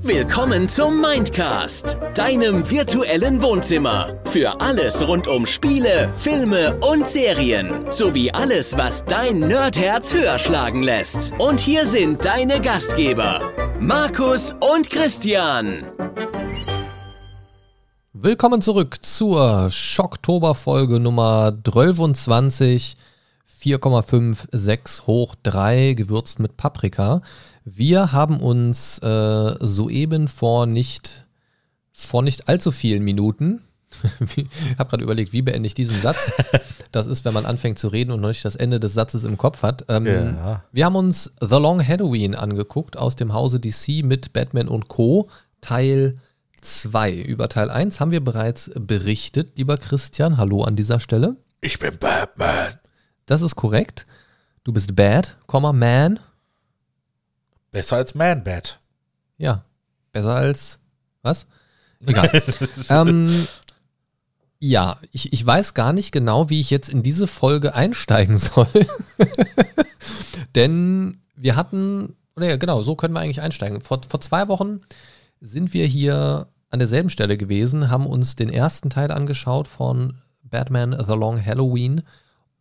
Willkommen zum Mindcast, deinem virtuellen Wohnzimmer. Für alles rund um Spiele, Filme und Serien. Sowie alles, was dein Nerdherz höher schlagen lässt. Und hier sind deine Gastgeber, Markus und Christian. Willkommen zurück zur Schocktober-Folge Nummer 23. 4,56 hoch 3 gewürzt mit Paprika. Wir haben uns äh, soeben vor nicht, vor nicht allzu vielen Minuten, ich habe gerade überlegt, wie beende ich diesen Satz? Das ist, wenn man anfängt zu reden und noch nicht das Ende des Satzes im Kopf hat. Ähm, Ja. Wir haben uns The Long Halloween angeguckt aus dem Hause DC mit Batman und Co. Teil 2. Über Teil 1 haben wir bereits berichtet, lieber Christian. Hallo an dieser Stelle. Ich bin Batman. Das ist korrekt. Du bist bad, Komma, man. Besser als Man-Bat. Ja, besser als was? Egal. ähm, ja, ich, ich weiß gar nicht genau, wie ich jetzt in diese Folge einsteigen soll. Denn wir hatten, oder ja, genau, so können wir eigentlich einsteigen. Vor, vor zwei Wochen sind wir hier an derselben Stelle gewesen, haben uns den ersten Teil angeschaut von Batman The Long Halloween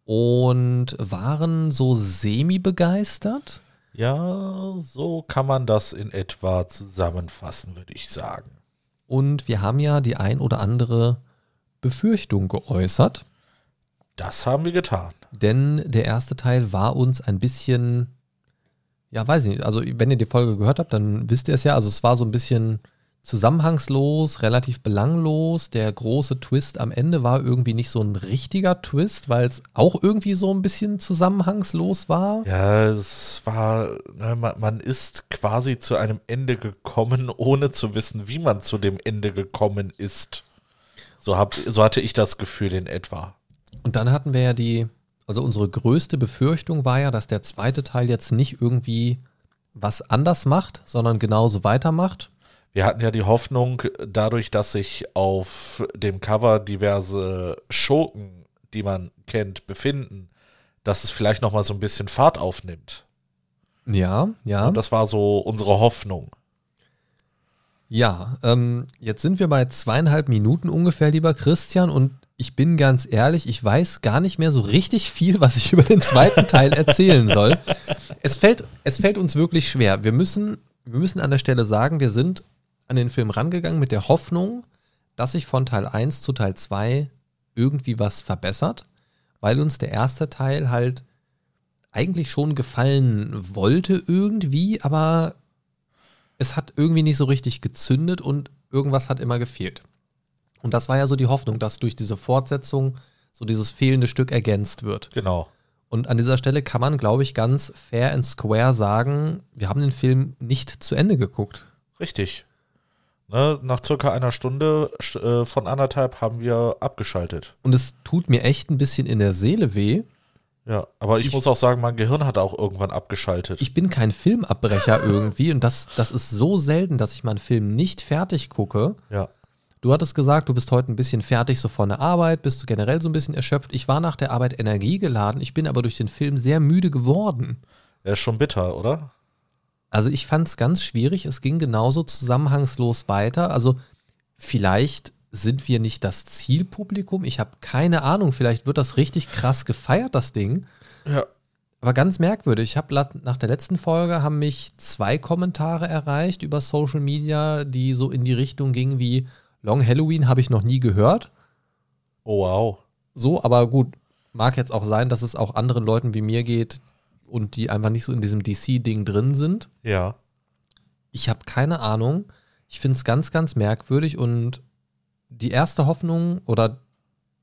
und waren so semi-begeistert. Ja, so kann man das in etwa zusammenfassen, würde ich sagen. Und wir haben ja die ein oder andere Befürchtung geäußert, Das haben wir getan. denn der erste Teil war uns ein bisschen, ja, weiß ich nicht, also wenn ihr die Folge gehört habt, dann wisst ihr es ja, also es war so ein bisschen zusammenhangslos, relativ belanglos. Der große Twist am Ende war irgendwie nicht so ein richtiger Twist, weil es auch irgendwie so ein bisschen zusammenhangslos war. Ja, es war, ne, man, man ist quasi zu einem Ende gekommen, ohne zu wissen, wie man zu dem Ende gekommen ist. So, hab, so hatte ich das Gefühl in etwa. Und dann hatten wir ja die, also unsere größte Befürchtung war ja, dass der zweite Teil jetzt nicht irgendwie was anders macht, sondern genauso weitermacht. Wir hatten ja die Hoffnung, dadurch, dass sich auf dem Cover diverse Schurken, die man kennt, befinden, dass es vielleicht noch mal so ein bisschen Fahrt aufnimmt. Ja, ja. Und das war so unsere Hoffnung. Ja, ähm, jetzt sind wir bei zweieinhalb Minuten ungefähr, lieber Christian, und ich bin ganz ehrlich, ich weiß gar nicht mehr so richtig viel, was ich über den zweiten Teil erzählen soll. Es fällt, es fällt uns wirklich schwer. Wir müssen, wir müssen an der Stelle sagen, wir sind an den Film rangegangen mit der Hoffnung, dass sich von Teil 1 zu Teil 2 irgendwie was verbessert, weil uns der erste Teil halt eigentlich schon gefallen wollte irgendwie, aber es hat irgendwie nicht so richtig gezündet und irgendwas hat immer gefehlt. Und das war ja so die Hoffnung, dass durch diese Fortsetzung so dieses fehlende Stück ergänzt wird. Genau. Und an dieser Stelle kann man, glaube ich, ganz fair and square sagen, wir haben den Film nicht zu Ende geguckt. Richtig. Ne, nach circa einer Stunde äh, von anderthalb haben wir abgeschaltet. Und es tut mir echt ein bisschen in der Seele weh. Ja, aber ich, Ich- muss auch sagen, mein Gehirn hat auch irgendwann abgeschaltet. Ich bin kein Filmabbrecher irgendwie und das, das ist so selten, dass ich mal einen Film nicht fertig gucke. ja. Du hattest gesagt, du bist heute ein bisschen fertig so von der Arbeit, bist du generell so ein bisschen erschöpft. Ich war nach der Arbeit energiegeladen, ich bin aber durch den Film sehr müde geworden. Er ist schon bitter, oder? Also ich fand es ganz schwierig, es ging genauso zusammenhangslos weiter. Also vielleicht sind wir nicht das Zielpublikum, ich habe keine Ahnung, vielleicht wird das richtig krass gefeiert, das Ding. Ja. Aber ganz merkwürdig. Ich habe nach der letzten Folge haben mich zwei Kommentare erreicht über Social Media, die so in die Richtung gingen wie Long Halloween habe ich noch nie gehört. Oh, wow. So, aber gut, mag jetzt auch sein, dass es auch anderen Leuten wie mir geht und die einfach nicht so in diesem DC-Ding drin sind. Ja. Ich habe keine Ahnung. Ich finde es ganz, ganz merkwürdig und die erste Hoffnung oder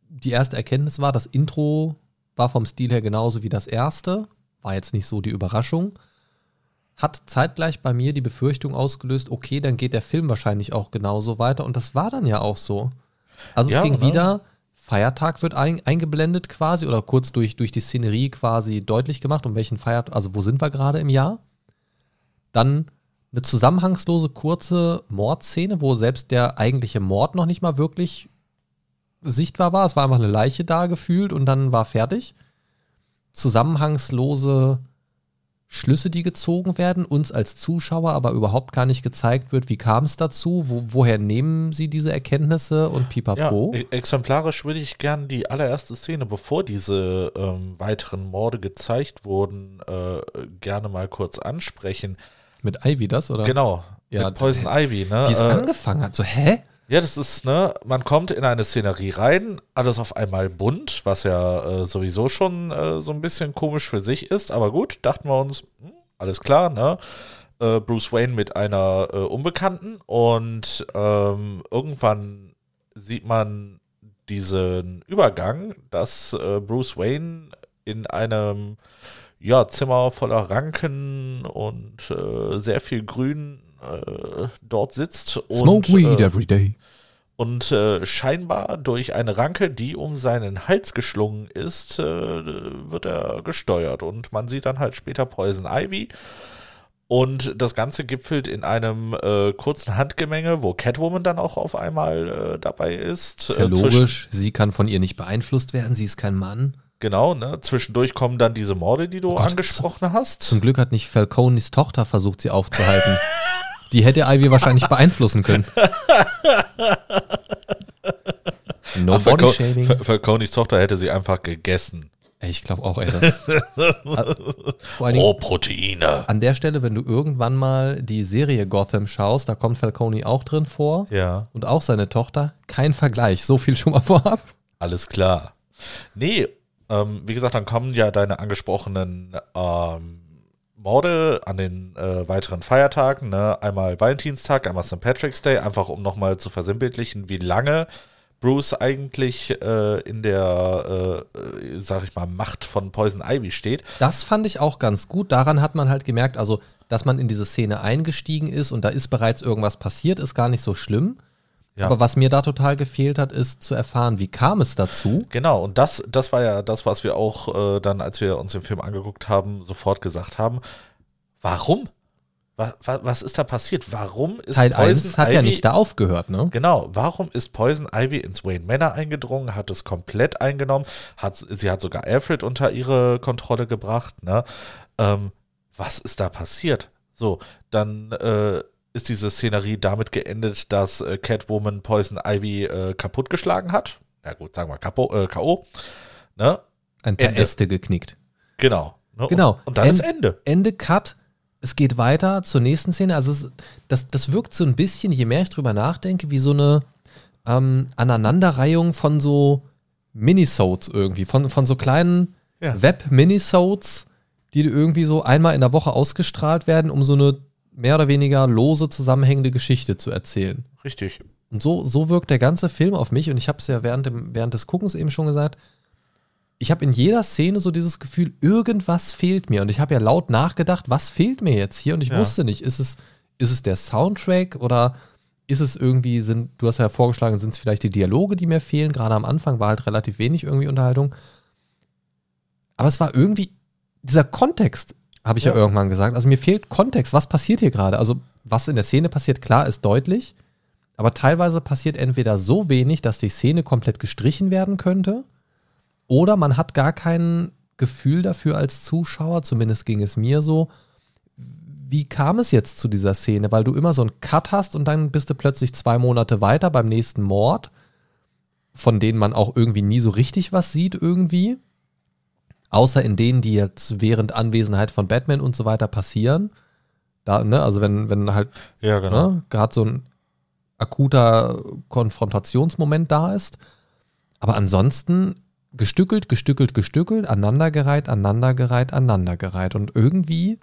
die erste Erkenntnis war, das Intro war vom Stil her genauso wie das erste. War jetzt nicht so die Überraschung. Hat zeitgleich bei mir die Befürchtung ausgelöst, okay, dann geht der Film wahrscheinlich auch genauso weiter. Und das war dann ja auch so. Also es Ja, ging ne? wieder, Feiertag wird ein, eingeblendet quasi oder kurz durch, durch die Szenerie quasi deutlich gemacht, um welchen Feiertag, also wo sind wir gerade im Jahr. Dann eine zusammenhangslose kurze Mordszene, wo selbst der eigentliche Mord noch nicht mal wirklich sichtbar war. Es war einfach eine Leiche da gefühlt und dann war fertig. Zusammenhangslose Schlüsse, die gezogen werden, uns als Zuschauer aber überhaupt gar nicht gezeigt wird, wie kam es dazu, wo, woher nehmen sie diese Erkenntnisse und Ja, pipapo. e- exemplarisch würde ich gern die allererste Szene, bevor diese ähm, weiteren Morde gezeigt wurden, äh, gerne mal kurz ansprechen. Mit Ivy das, oder? Genau, Ja, mit Poison Ivy, ne? Wie es Äh, angefangen hat. So, hä? Ja, das ist, ne, man kommt in eine Szenerie rein, alles auf einmal bunt, was ja äh, sowieso schon äh, so ein bisschen komisch für sich ist, aber gut, dachten wir uns, hm, alles klar, ne? Äh, Bruce Wayne mit einer äh, Unbekannten und ähm, irgendwann sieht man diesen Übergang, dass äh, Bruce Wayne in einem ja, Zimmer voller Ranken und äh, sehr viel Grün äh, dort sitzt und Smoke weed äh, every day. und äh, scheinbar durch eine Ranke, die um seinen Hals geschlungen ist, äh, wird er gesteuert. Und man sieht dann halt später Poison Ivy. Und das Ganze gipfelt in einem äh, kurzen Handgemenge, wo Catwoman dann auch auf einmal äh, dabei ist. Ist ja Äh, logisch. Sie kann von ihr nicht beeinflusst werden. Sie ist kein Mann. Genau, ne? Zwischendurch kommen dann diese Morde, die du Oh Gott. angesprochen hast. Zum Glück hat nicht Falconis Tochter versucht, sie aufzuhalten. Die hätte Ivy wahrscheinlich beeinflussen können. No Ach, body shaming. Fal- Falconis Tochter hätte sie einfach gegessen. Ich glaube auch, ey. Das, vor allen Dingen, Oh, Proteine. an der Stelle, wenn du irgendwann mal die Serie Gotham schaust, da kommt Falcone auch drin vor. Ja. Und auch seine Tochter. Kein Vergleich. So viel schon mal vorab. Alles klar. Nee, ähm, wie gesagt, dann kommen ja deine angesprochenen ähm, Morde an den äh, weiteren Feiertagen. Ne? Einmal Valentinstag, einmal St. Patrick's Day, einfach um nochmal zu versinnbildlichen, wie lange Bruce eigentlich äh, in der, äh, äh, sag ich mal, Macht von Poison Ivy steht. Das fand ich auch ganz gut. Daran hat man halt gemerkt, also, dass man in diese Szene eingestiegen ist und da ist bereits irgendwas passiert, ist gar nicht so schlimm. Ja. Aber was mir da total gefehlt hat, ist zu erfahren, wie kam es dazu? Genau, und das, das war ja das, was wir auch äh, dann, als wir uns den Film angeguckt haben, sofort gesagt haben. Warum? Was, was ist da passiert? Warum ist Teil Poison 1 hat ja Ivy- nicht da aufgehört, ne? Genau, warum ist Poison Ivy ins Wayne Manor eingedrungen, hat es komplett eingenommen, hat, sie hat sogar Alfred unter ihre Kontrolle gebracht, ne? Ähm, was ist da passiert? So, dann äh, ist diese Szenerie damit geendet, dass äh, Catwoman Poison Ivy äh, kaputtgeschlagen hat. Ja gut, sagen wir Kapo, äh, K.O. Ne? Ein paar Ende. Äste geknickt. Genau. Ne? Genau. Und, und dann ist End- Ende. Ende Cut. Es geht weiter zur nächsten Szene. Also es, das, das wirkt so ein bisschen, je mehr ich drüber nachdenke, wie so eine ähm, Aneinanderreihung von so Minisodes irgendwie, von, von so kleinen Ja. Web-Minisodes, die irgendwie so einmal in der Woche ausgestrahlt werden, um so eine mehr oder weniger lose zusammenhängende Geschichte zu erzählen. Richtig. Und so, so wirkt der ganze Film auf mich und ich habe es ja während, dem, während des Guckens eben schon gesagt, ich habe in jeder Szene so dieses Gefühl, irgendwas fehlt mir. Und ich habe ja laut nachgedacht, was fehlt mir jetzt hier? Und ich Ja. wusste nicht, ist es, ist es der Soundtrack oder ist es irgendwie, sind, du hast ja vorgeschlagen, sind es vielleicht die Dialoge, die mir fehlen? Gerade am Anfang war halt relativ wenig irgendwie Unterhaltung. Aber es war irgendwie, dieser Kontext, habe ich ja. Ja. irgendwann gesagt. Also mir fehlt Kontext. Was passiert hier gerade? Also, was in der Szene passiert, klar, ist deutlich. Aber teilweise passiert entweder so wenig, dass die Szene komplett gestrichen werden könnte, oder man hat gar kein Gefühl dafür als Zuschauer, zumindest ging es mir so, wie kam es jetzt zu dieser Szene? Weil du immer so einen Cut hast und dann bist du plötzlich zwei Monate weiter beim nächsten Mord, von denen man auch irgendwie nie so richtig was sieht irgendwie. Außer in denen, die jetzt während Anwesenheit von Batman und so weiter passieren. Da, ne, also wenn, wenn halt Ja, genau. ne, gerade so ein akuter Konfrontationsmoment da ist. Aber ansonsten gestückelt, gestückelt, gestückelt, aneinandergereiht, aneinandergereiht, aneinandergereiht. Und irgendwie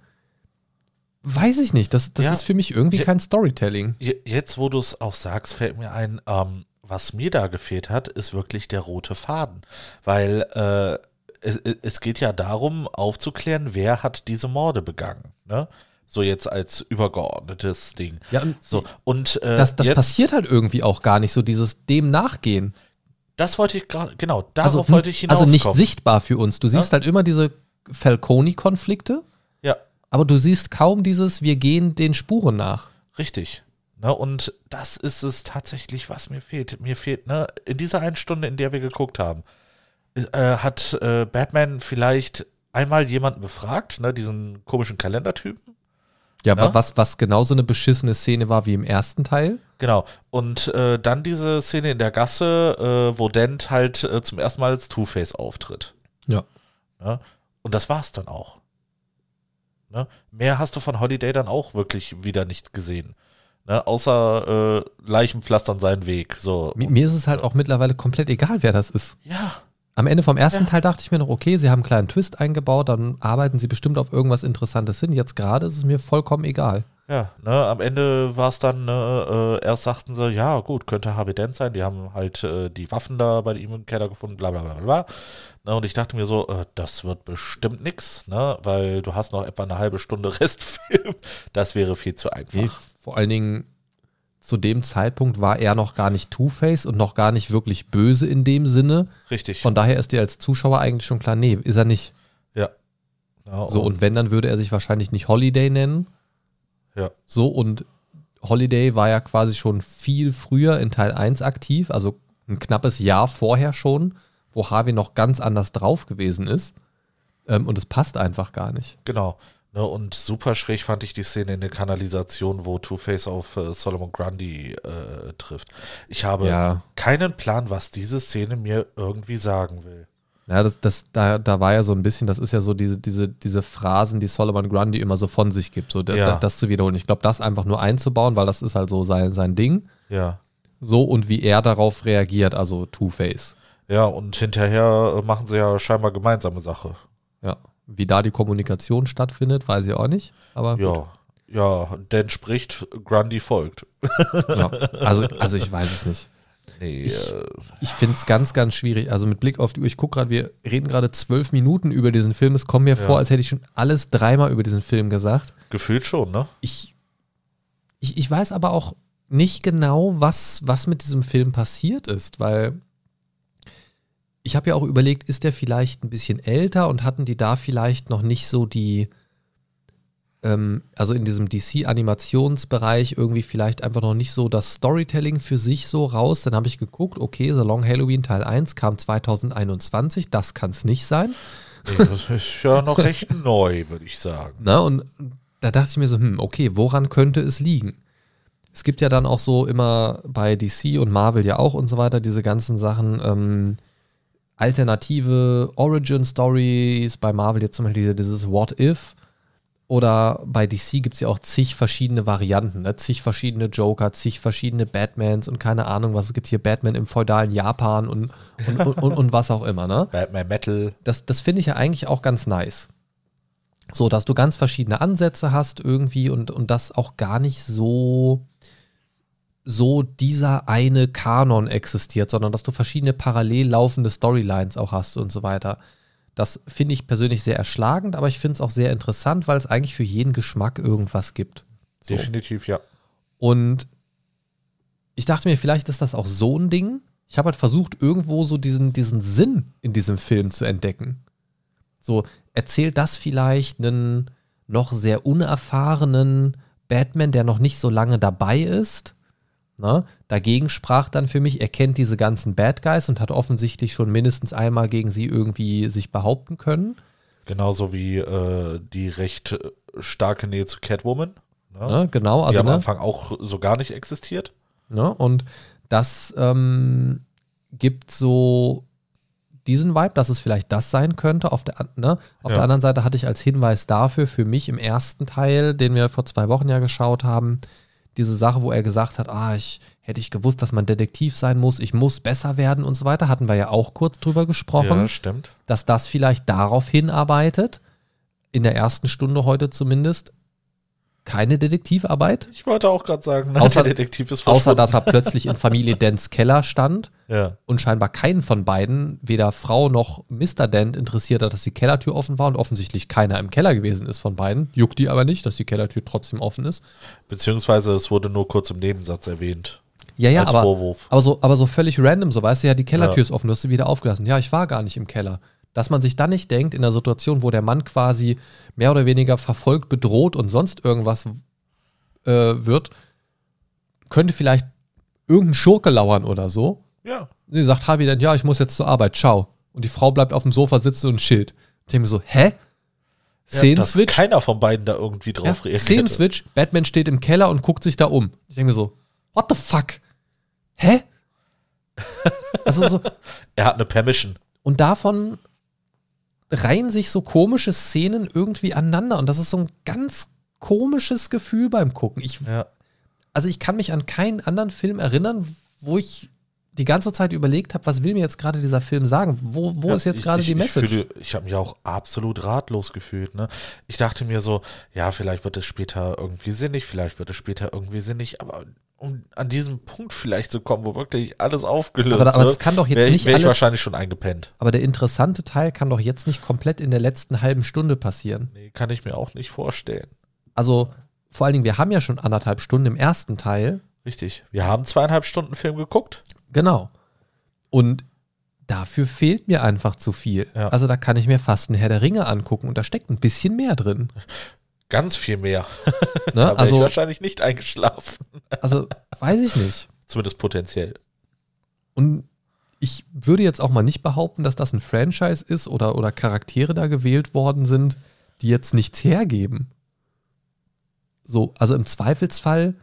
weiß ich nicht, das, das Ja. ist für mich irgendwie Ja. kein Storytelling. Je- Jetzt, wo du es auch sagst, fällt mir ein, ähm, was mir da gefehlt hat, ist wirklich der rote Faden. Weil äh, es, es geht ja darum, aufzuklären, wer hat diese Morde begangen. Ne? So jetzt als übergeordnetes Ding. Ja, und So, und äh, das, das jetzt, passiert halt irgendwie auch gar nicht, so dieses dem nachgehen. das wollte ich gerade, genau, darauf Also, wollte ich hinauskommen. also nicht sichtbar für uns. Du siehst halt immer diese Falcone-Konflikte, Ja, aber du siehst kaum dieses, wir gehen den Spuren nach. Richtig. Ne, und das ist es tatsächlich, was mir fehlt. Mir fehlt, ne, in dieser einen Stunde, in der wir geguckt haben, äh, hat äh, Batman vielleicht einmal jemanden befragt, ne, diesen komischen Kalendertypen. Ja, Ja. was, was genauso eine beschissene Szene war wie im ersten Teil. Genau. Und äh, dann diese Szene in der Gasse, äh, wo Dent halt äh, zum ersten Mal als Two-Face auftritt. Ja. Ne? Und das war's dann auch. Ne? Mehr hast du von Holiday dann auch wirklich wieder nicht gesehen. Ne? Außer äh, Leichenpflastern seinen Weg. So. Mi- Mir ist es halt auch mittlerweile komplett egal, wer das ist. Ja. Am Ende vom ersten Ja. Teil dachte ich mir noch, okay, sie haben einen kleinen Twist eingebaut, dann arbeiten sie bestimmt auf irgendwas Interessantes hin. Jetzt gerade ist es mir vollkommen egal. Ja, ne, am Ende war es dann, ne, äh, erst sagten sie, ja gut, könnte Harvey Dent sein, die haben halt äh, die Waffen da bei ihm im Keller gefunden, bla bla bla bla bla. Ne, und ich dachte mir so, äh, das wird bestimmt nix, ne, weil du hast noch etwa eine halbe Stunde Restfilm. Das wäre viel zu einfach. Nee, vor allen Dingen zu dem Zeitpunkt war er noch gar nicht Two-Face und noch gar nicht wirklich böse in dem Sinne. Richtig. Von daher ist dir als Zuschauer eigentlich schon klar, nee, ist er nicht. ja. ja So, und wenn, dann würde er sich wahrscheinlich nicht Holiday nennen. Ja. So, und Holiday war ja quasi schon viel früher in Teil 1 aktiv, also ein knappes Jahr vorher schon, wo Harvey noch ganz anders drauf gewesen ist. Ähm, und es passt einfach gar nicht. Genau. Ne, und super schräg fand ich die Szene in der Kanalisation, wo Two-Face auf äh, Solomon Grundy äh, trifft. Ich habe Ja. keinen Plan, was diese Szene mir irgendwie sagen will. Ja, das, das, da, da war ja so ein bisschen, das ist ja so diese, diese, diese Phrasen, die Solomon Grundy immer so von sich gibt, so Ja. da, das zu wiederholen. Ich glaube, das einfach nur einzubauen, weil das ist halt so sein, sein Ding. Ja. So und wie er darauf reagiert, also Two-Face. Ja, und hinterher äh, machen sie ja scheinbar gemeinsame Sache. Ja. Wie da die Kommunikation stattfindet, weiß ich auch nicht. Aber gut. Ja. Ja, Dan spricht, Grundy folgt. Ja. Also, also ich weiß es nicht. Nee, Ich- äh, Ich finde es ganz, ganz schwierig. Also mit Blick auf die Uhr, ich gucke gerade, wir reden gerade zwölf Minuten über diesen Film. Es kommt mir vor, als hätte ich schon alles dreimal über diesen Film gesagt. gefühlt schon, ne? Ich, ich, ich weiß aber auch nicht genau, was, was mit diesem Film passiert ist, weil ich habe ja auch überlegt, ist der vielleicht ein bisschen älter und hatten die da vielleicht noch nicht so die, ähm, also in diesem DC-Animationsbereich irgendwie vielleicht einfach noch nicht so das Storytelling für sich so raus. Dann habe ich geguckt, okay, The Long Halloween Teil 1 kam 2021, das kann es nicht sein. Nee, das ist ja noch recht neu, würde ich sagen. Na, und da dachte ich mir so, hm, okay, woran könnte es liegen? Es gibt ja dann auch so immer bei DC und Marvel ja auch und so weiter diese ganzen Sachen, ähm, alternative Origin Stories, bei Marvel jetzt zum Beispiel dieses What If. Oder bei DC gibt es ja auch zig verschiedene Varianten, ne? zig verschiedene Joker, zig verschiedene Batmans und keine Ahnung, was es gibt hier Batman im feudalen Japan und, und, und, und, und was auch immer. Ne? Batman Metal. das, das finde ich ja eigentlich auch ganz nice. So, dass du ganz verschiedene Ansätze hast irgendwie und, und das auch gar nicht so, so dieser eine Kanon existiert, sondern dass du verschiedene parallel laufende Storylines auch hast und so weiter. Das finde ich persönlich sehr erschlagend, aber ich finde es auch sehr interessant, weil es eigentlich für jeden Geschmack irgendwas gibt. So. Definitiv, ja. Und ich dachte mir, vielleicht ist das auch so ein Ding. Ich habe halt versucht, irgendwo so diesen, diesen Sinn in diesem Film zu entdecken. So, erzählt das vielleicht einen noch sehr unerfahrenen Batman, der noch nicht so lange dabei ist? Ne? Dagegen sprach dann für mich, er kennt diese ganzen Bad Guys und hat offensichtlich schon mindestens einmal gegen sie irgendwie sich behaupten können. Genauso wie äh, die recht äh, starke Nähe zu Catwoman. Ne? Ne? Genau, die also am ne? Anfang auch so gar nicht existiert. Ne? Und das ähm, gibt so diesen Vibe, dass es vielleicht das sein könnte. Auf, der, ne? Auf Ja. der anderen Seite hatte ich als Hinweis dafür für mich im ersten Teil, den wir vor zwei Wochen ja geschaut haben, diese Sache, wo er gesagt hat, ah, ich hätte ich gewusst, dass man Detektiv sein muss, ich muss besser werden und so weiter, hatten wir ja auch kurz drüber gesprochen Ja, stimmt. dass das vielleicht darauf hinarbeitet, in der ersten Stunde heute zumindest, keine Detektivarbeit, Ich wollte auch gerade sagen, nein, Außer- Detektiv ist außer dass er plötzlich in Familie Dents Keller stand Ja. und scheinbar keinen von beiden, weder Frau noch Mr. Dent, interessiert hat, dass die Kellertür offen war und offensichtlich keiner im Keller gewesen ist von beiden. Juckt die aber nicht, dass die Kellertür trotzdem offen ist. Beziehungsweise es wurde nur kurz im Nebensatz erwähnt. Ja, ja, als aber, Vorwurf. aber, so, aber so völlig random, so weißt du ja, die Kellertür Ja. ist offen, du hast sie wieder aufgelassen. Ja, ich war gar nicht im Keller. Dass man sich dann nicht denkt, in der Situation, wo der Mann quasi mehr oder weniger verfolgt, bedroht und sonst irgendwas äh, wird, könnte vielleicht irgendein Schurke lauern oder so. Ja. Sie sagt Harvey dann, ja, ich muss jetzt zur Arbeit, ciao. Und die Frau bleibt auf dem Sofa sitzen und chillt. Ich denke mir so, hä? Szenenswitch. Ja, keiner von beiden da irgendwie drauf ja, reagiert. Szenenswitch, Batman steht im Keller und guckt sich da um. Ich denke mir so, what the fuck? Hä? Also so, Er hat eine Permission. und davon reihen sich so komische Szenen irgendwie aneinander. Und das ist so ein ganz komisches Gefühl beim Gucken. Ich, Ja. also ich kann mich an keinen anderen Film erinnern, wo ich die ganze Zeit überlegt habe, was will mir jetzt gerade dieser Film sagen? Wo, wo Ja, ist jetzt gerade die Message? Ich, fühle- ich habe mich auch absolut ratlos gefühlt. Ne? Ich dachte mir so, ja, vielleicht wird es später irgendwie sinnig, vielleicht wird es später irgendwie sinnig, aber um an diesem Punkt vielleicht zu kommen, wo wirklich alles aufgelöst Aber- aber wird, es kann doch jetzt wär ich- nicht wär ich alles- wahrscheinlich schon eingepennt. Aber der interessante Teil kann doch jetzt nicht komplett in der letzten halben Stunde passieren. Nee, kann ich mir auch nicht vorstellen. Also vor allen Dingen, wir haben ja schon anderthalb Stunden im ersten Teil. Richtig. Wir haben zweieinhalb Stunden Film geguckt. Genau. Und dafür fehlt mir einfach zu viel. Ja. Also da kann ich mir fast einen Herr der Ringe angucken und da steckt ein bisschen mehr drin. Ganz viel mehr. Ne? Da wäre ich Also, wahrscheinlich nicht eingeschlafen. also weiß ich nicht. Zumindest potenziell. Und ich würde jetzt auch mal nicht behaupten, dass das ein Franchise ist oder, oder Charaktere da gewählt worden sind, die jetzt nichts hergeben. So, also im Zweifelsfall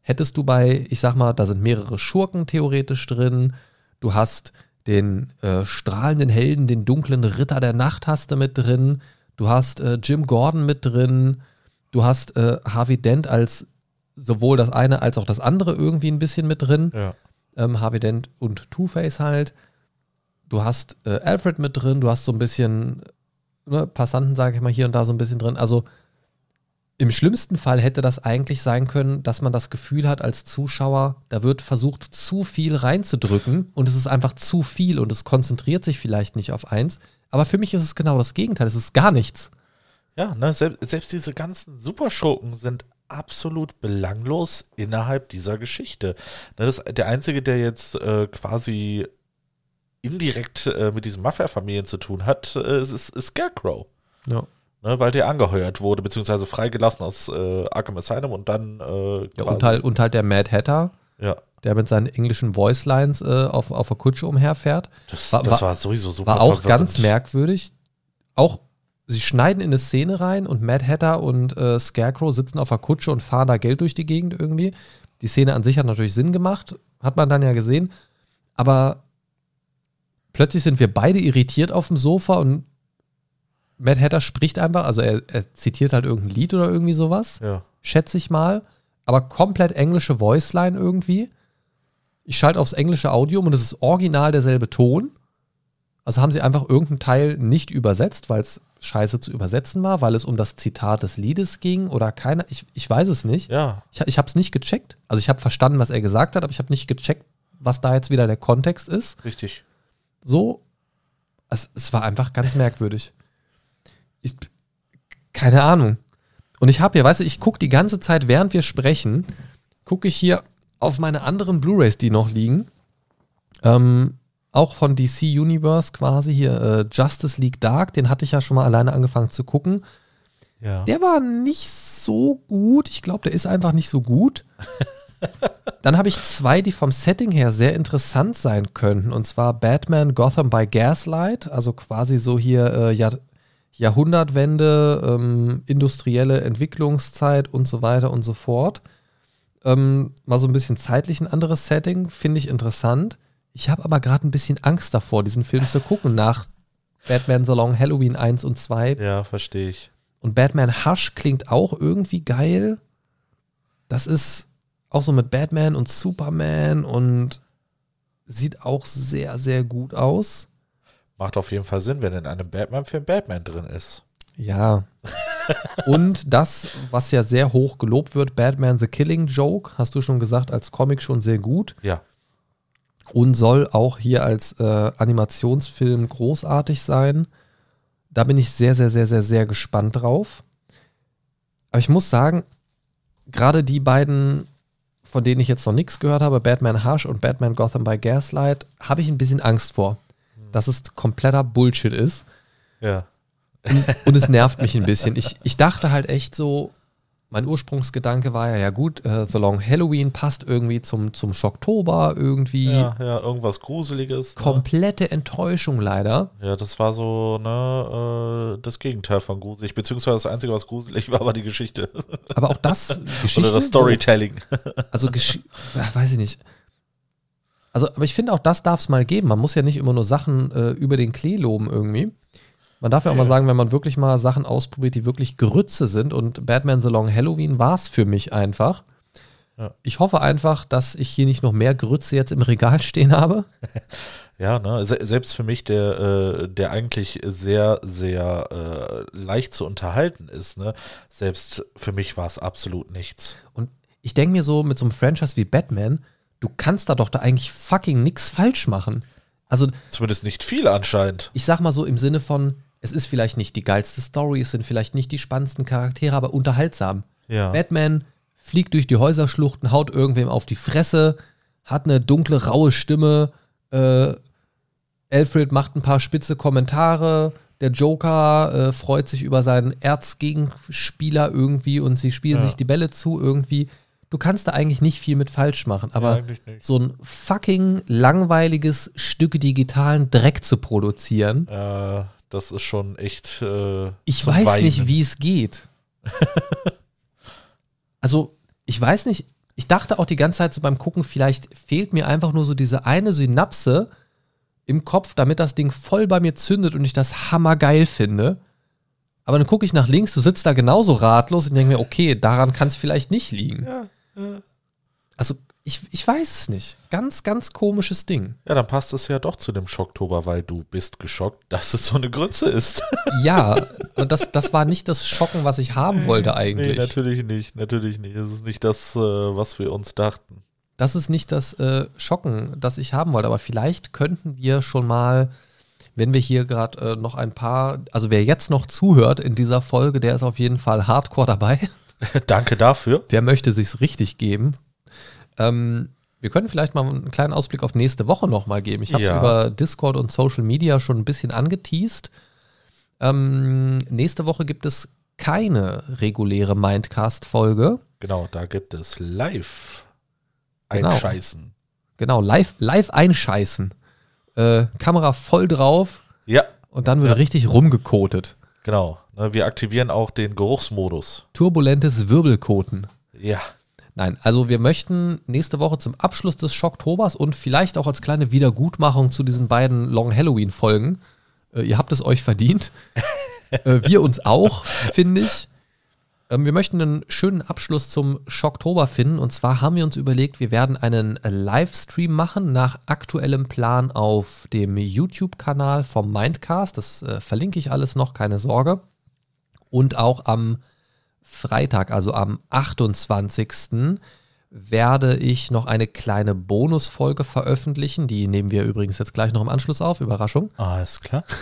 hättest du bei, ich sag mal, da sind mehrere Schurken theoretisch drin. Du hast den äh, strahlenden Helden, den dunklen Ritter der Nacht hast du mit drin. Du hast äh, Jim Gordon mit drin. Du hast äh, Harvey Dent als sowohl das eine als auch das andere irgendwie ein bisschen mit drin Ja. ähm, Harvey Dent und Two-Face halt. Du hast äh, Alfred mit drin, du hast so ein bisschen ne, Passanten, sage ich mal, hier und da so ein bisschen drin. Also im schlimmsten Fall hätte das eigentlich sein können, dass man das Gefühl hat als Zuschauer, da wird versucht, zu viel reinzudrücken und es ist einfach zu viel und es konzentriert sich vielleicht nicht auf eins. Aber für mich ist es genau das Gegenteil. Es ist gar nichts. Ja, ne, selbst, selbst diese ganzen Superschurken sind absolut belanglos innerhalb dieser Geschichte. Ne, das, der Einzige, der jetzt äh, quasi indirekt äh, mit diesen Mafia-Familien zu tun hat, äh, ist, ist Scarecrow. Ja. Ne, weil der angeheuert wurde, beziehungsweise freigelassen aus äh, Arkham Asylum und dann äh, Ja, und, halt, und halt der Mad Hatter, ja, der mit seinen englischen Voicelines äh, auf, auf der Kutsche umherfährt. das, War- das war- war sowieso super War auch verwirrend. ganz merkwürdig. Auch sie schneiden in eine Szene rein und Mad Hatter und äh, Scarecrow sitzen auf der Kutsche und fahren da Geld durch die Gegend irgendwie. Die Szene an sich hat natürlich Sinn gemacht, hat man dann ja gesehen. Aber plötzlich sind wir beide irritiert auf dem Sofa und Mad Hatter spricht einfach, also er, er zitiert halt irgendein Lied oder irgendwie sowas Ja, schätze ich mal, aber komplett englische Voiceline irgendwie. Ich schalte aufs englische Audio und es ist original derselbe Ton. Also haben sie einfach irgendeinen Teil nicht übersetzt, weil es scheiße zu übersetzen war, weil es um das Zitat des Liedes ging oder keiner. Ich, ich weiß es nicht. ja, Ich, ich habe es nicht gecheckt. Also ich habe verstanden, was er gesagt hat, aber ich habe nicht gecheckt, was da jetzt wieder der Kontext ist. richtig. So, es, es war einfach ganz merkwürdig. Ich, keine Ahnung. Und ich habe hier, weißt du, ich gucke die ganze Zeit, während wir sprechen, gucke ich hier auf meine anderen Blu-rays, die noch liegen. Ähm, auch von DC Universe quasi hier äh, Justice League Dark, den hatte ich ja schon mal alleine angefangen zu gucken. Ja. Der war nicht so gut. Ich glaube, der ist einfach nicht so gut. Dann habe ich zwei, die vom Setting her sehr interessant sein könnten. Und zwar Batman Gotham by Gaslight, also quasi so hier äh, Jahr, Jahrhundertwende, ähm, industrielle Entwicklungszeit und so weiter und so fort. Ähm, mal so ein bisschen zeitlich ein anderes Setting, finde ich interessant. Ich habe aber gerade ein bisschen Angst davor, diesen Film zu gucken nach Batman The Long Halloween 1 und 2. Ja, verstehe ich. Und Batman Hush klingt auch irgendwie geil. Das ist auch so mit Batman und Superman und sieht auch sehr, sehr gut aus. Macht auf jeden Fall Sinn, wenn in einem Batman-Film Batman drin ist. Ja. und das, was ja sehr hoch gelobt wird, Batman The Killing Joke, hast du schon gesagt, als Comic schon sehr gut. Ja. Und soll auch hier als äh, Animationsfilm großartig sein. Da bin ich sehr, sehr, sehr, sehr, sehr gespannt drauf. Aber ich muss sagen, gerade die beiden, von denen ich jetzt noch nichts gehört habe, Batman Hush und Batman Gotham by Gaslight, habe ich ein bisschen Angst vor, dass es kompletter Bullshit ist. Ja. Und es, und es nervt mich ein bisschen. Ich, ich dachte halt echt so, mein Ursprungsgedanke war ja, ja gut, äh, The Long Halloween passt irgendwie zum, zum Schocktober irgendwie. Ja, ja, irgendwas Gruseliges. Ne? Komplette Enttäuschung leider. Ja, das war so, ne, äh, das Gegenteil von gruselig. Beziehungsweise das Einzige, was gruselig war, war die Geschichte. Aber auch das, Geschichte. Oder das Storytelling. Also, Gesch ja, weiß ich nicht. Also, aber ich finde, auch das darf es mal geben. Man muss ja nicht immer nur Sachen äh, über den Klee loben irgendwie. Man darf ja auch mal sagen, wenn man wirklich mal Sachen ausprobiert, die wirklich Grütze sind und Batman The Long Halloween war es für mich einfach. Ja. Ich hoffe einfach, dass ich hier nicht noch mehr Grütze jetzt im Regal stehen habe. Ja, ne, se selbst für mich, der, äh, der eigentlich sehr, sehr äh, leicht zu unterhalten ist, ne, selbst für mich war es absolut nichts. Und ich denke mir so, mit so einem Franchise wie Batman, du kannst da doch da eigentlich fucking nichts falsch machen. Also, Zumindest nicht viel anscheinend. ich sag mal so im Sinne von, es ist vielleicht nicht die geilste Story, es sind vielleicht nicht die spannendsten Charaktere, aber unterhaltsam. Ja. Batman fliegt durch die Häuserschluchten, haut irgendwem auf die Fresse, hat eine dunkle, raue Stimme. Äh, Alfred macht ein paar spitze Kommentare. Der Joker äh, freut sich über seinen Erzgegenspieler irgendwie und sie spielen Ja. sich die Bälle zu irgendwie. Du kannst da eigentlich nicht viel mit falsch machen, aber Ja, so ein fucking langweiliges Stück digitalen Dreck zu produzieren, Äh, das ist schon echt. Äh, ich weiß Weinen. nicht, wie es geht. also, ich weiß nicht, ich dachte auch die ganze Zeit so beim Gucken, vielleicht fehlt mir einfach nur so diese eine Synapse im Kopf, damit das Ding voll bei mir zündet und ich das hammergeil finde. Aber dann gucke ich nach links, du sitzt da genauso ratlos und denke mir, okay, daran kann es vielleicht nicht liegen. Ja, ja. Also, ich, ich weiß es nicht. Ganz, ganz komisches Ding. Ja, dann passt es ja doch zu dem Schocktober, weil du bist geschockt, dass es so eine Grütze ist. Ja, und das, das war nicht das Schocken, was ich haben wollte nee, eigentlich. natürlich nicht. Natürlich nicht. Es ist nicht das, äh, was wir uns dachten. das ist nicht das äh, Schocken, das ich haben wollte, aber vielleicht könnten wir schon mal, wenn wir hier gerade äh, noch ein paar, also wer jetzt noch zuhört in dieser Folge, der ist auf jeden Fall hardcore dabei. Danke dafür. Der möchte sich's richtig geben. Ähm, wir können vielleicht mal einen kleinen Ausblick auf nächste Woche nochmal geben. Ich habe es Ja. über Discord und Social Media schon ein bisschen angeteased. Ähm, nächste Woche gibt es keine reguläre Mindcast-Folge. Genau, da gibt es live Genau. einscheißen. Genau, live, live einscheißen. Äh, Kamera voll drauf Ja, und dann wird Ja. richtig rumgekotet. genau. Ne, Wir aktivieren auch den Geruchsmodus. Turbulentes Wirbelkoten. Ja. Nein, also wir möchten nächste Woche zum Abschluss des Schocktobers und vielleicht auch als kleine Wiedergutmachung zu diesen beiden Long Halloween-Folgen. Äh, ihr habt es euch verdient. äh, wir uns auch, finde ich. Ähm, wir möchten einen schönen Abschluss zum Schocktober finden. Und zwar haben wir uns überlegt, wir werden einen Livestream machen nach aktuellem Plan auf dem YouTube-Kanal vom Mindcast. Das äh, verlinke ich alles noch, keine Sorge. Und auch am Freitag, also am 28. werde ich noch eine kleine Bonusfolge veröffentlichen. Die nehmen wir übrigens jetzt gleich noch im Anschluss auf. Überraschung. Alles klar.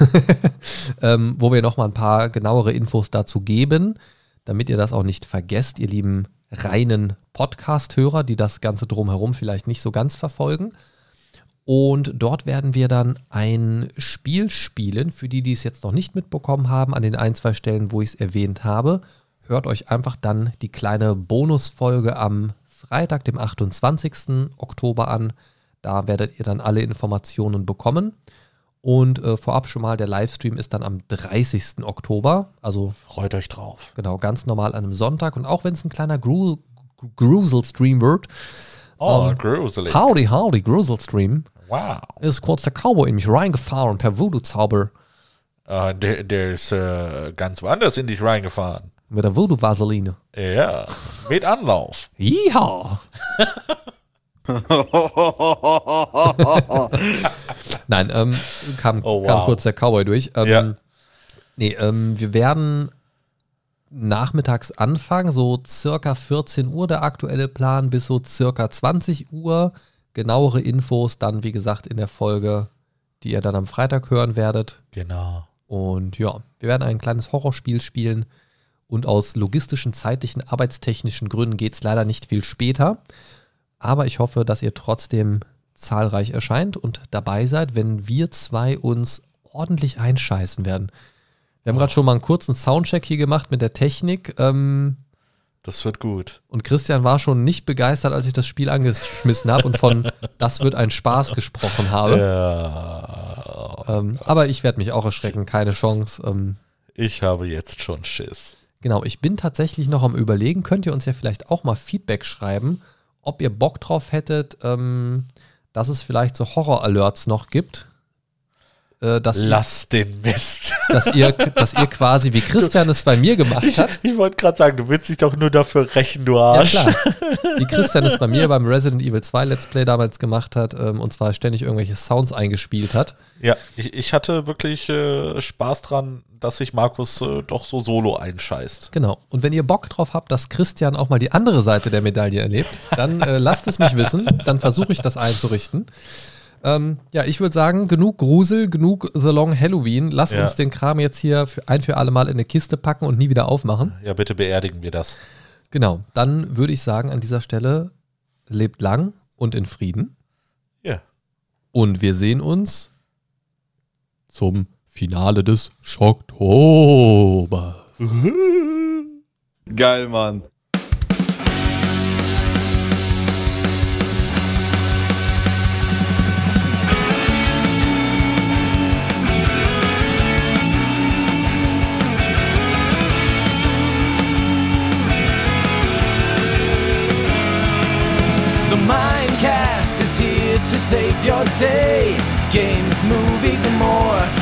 Ähm, wo wir noch mal ein paar genauere Infos dazu geben, damit ihr das auch nicht vergesst, ihr lieben reinen Podcast-Hörer, die das Ganze drumherum vielleicht nicht so ganz verfolgen. Und dort werden wir dann ein Spiel spielen, für die, die es jetzt noch nicht mitbekommen haben, an den ein, zwei Stellen, wo ich es erwähnt habe. Hört euch einfach dann die kleine Bonusfolge am Freitag, dem 28. Oktober an. Da werdet ihr dann alle Informationen bekommen. Und äh, vorab schon mal, der Livestream ist dann am 30. Oktober, also Freut euch drauf. genau ganz normal an einem Sonntag. Und auch wenn es ein kleiner Gru Grusel-Stream wird, Oh, Ähm, gruselig. howdy, howdy, Grusel-Stream, Wow. ist kurz der Cowboy in mich reingefahren per Voodoo-Zauber Äh, der, der ist äh, ganz woanders in dich reingefahren. Mit der Voodoo-Vaseline. Ja, mit Anlauf. Ja. Nein, ähm, kam, Oh, kam wow. kurz der Cowboy durch. Ähm, Ja. Nee, ähm, wir werden nachmittags anfangen, so circa 14 Uhr der aktuelle Plan bis so circa 20 Uhr. Genauere Infos dann, wie gesagt, in der Folge, die ihr dann am Freitag hören werdet. Genau. Und ja, wir werden ein kleines Horrorspiel spielen. Und aus logistischen, zeitlichen, arbeitstechnischen Gründen geht es leider nicht viel später. Aber ich hoffe, dass ihr trotzdem zahlreich erscheint und dabei seid, wenn wir zwei uns ordentlich einscheißen werden. Wir haben gerade schon mal einen kurzen Soundcheck hier gemacht mit der Technik. Ähm, Das wird gut. Und Christian war schon nicht begeistert, als ich das Spiel angeschmissen habe und von das wird ein Spaß gesprochen habe. Ja. Ähm, aber ich werde mich auch erschrecken, keine Chance. Ähm, Ich habe jetzt schon Schiss. Genau, ich bin tatsächlich noch am Überlegen, könnt ihr uns ja vielleicht auch mal Feedback schreiben, ob ihr Bock drauf hättet, ähm, dass es vielleicht so Horror-Alerts noch gibt. Äh, dass, ihr, Lass den Mist. dass, ihr, dass ihr quasi, wie Christian es bei mir gemacht Ich, hat, ich wollte gerade sagen, du willst dich doch nur dafür rächen, du Ja, Arsch. klar. Wie Christian es bei mir beim Resident Evil 2 Let's Play damals gemacht hat, ähm, und zwar ständig irgendwelche Sounds eingespielt hat. Ja, ich, ich hatte wirklich äh, Spaß dran, dass sich Markus äh, doch so solo einscheißt. Genau. Und wenn ihr Bock drauf habt, dass Christian auch mal die andere Seite der Medaille erlebt, dann äh, lasst es mich wissen. Dann versuche ich das einzurichten. Ähm, ja, ich würde sagen, genug Grusel, genug The Long Halloween. Lass Ja. uns den Kram jetzt hier für ein für alle Mal in eine Kiste packen und nie wieder aufmachen. Ja, bitte beerdigen wir das. Genau. Dann würde ich sagen, an dieser Stelle lebt lang und in Frieden. Ja. Und wir sehen uns zum Finale des Schocktober. Geil, Mann. The Mindcast is here to save your day. Games, movies, and more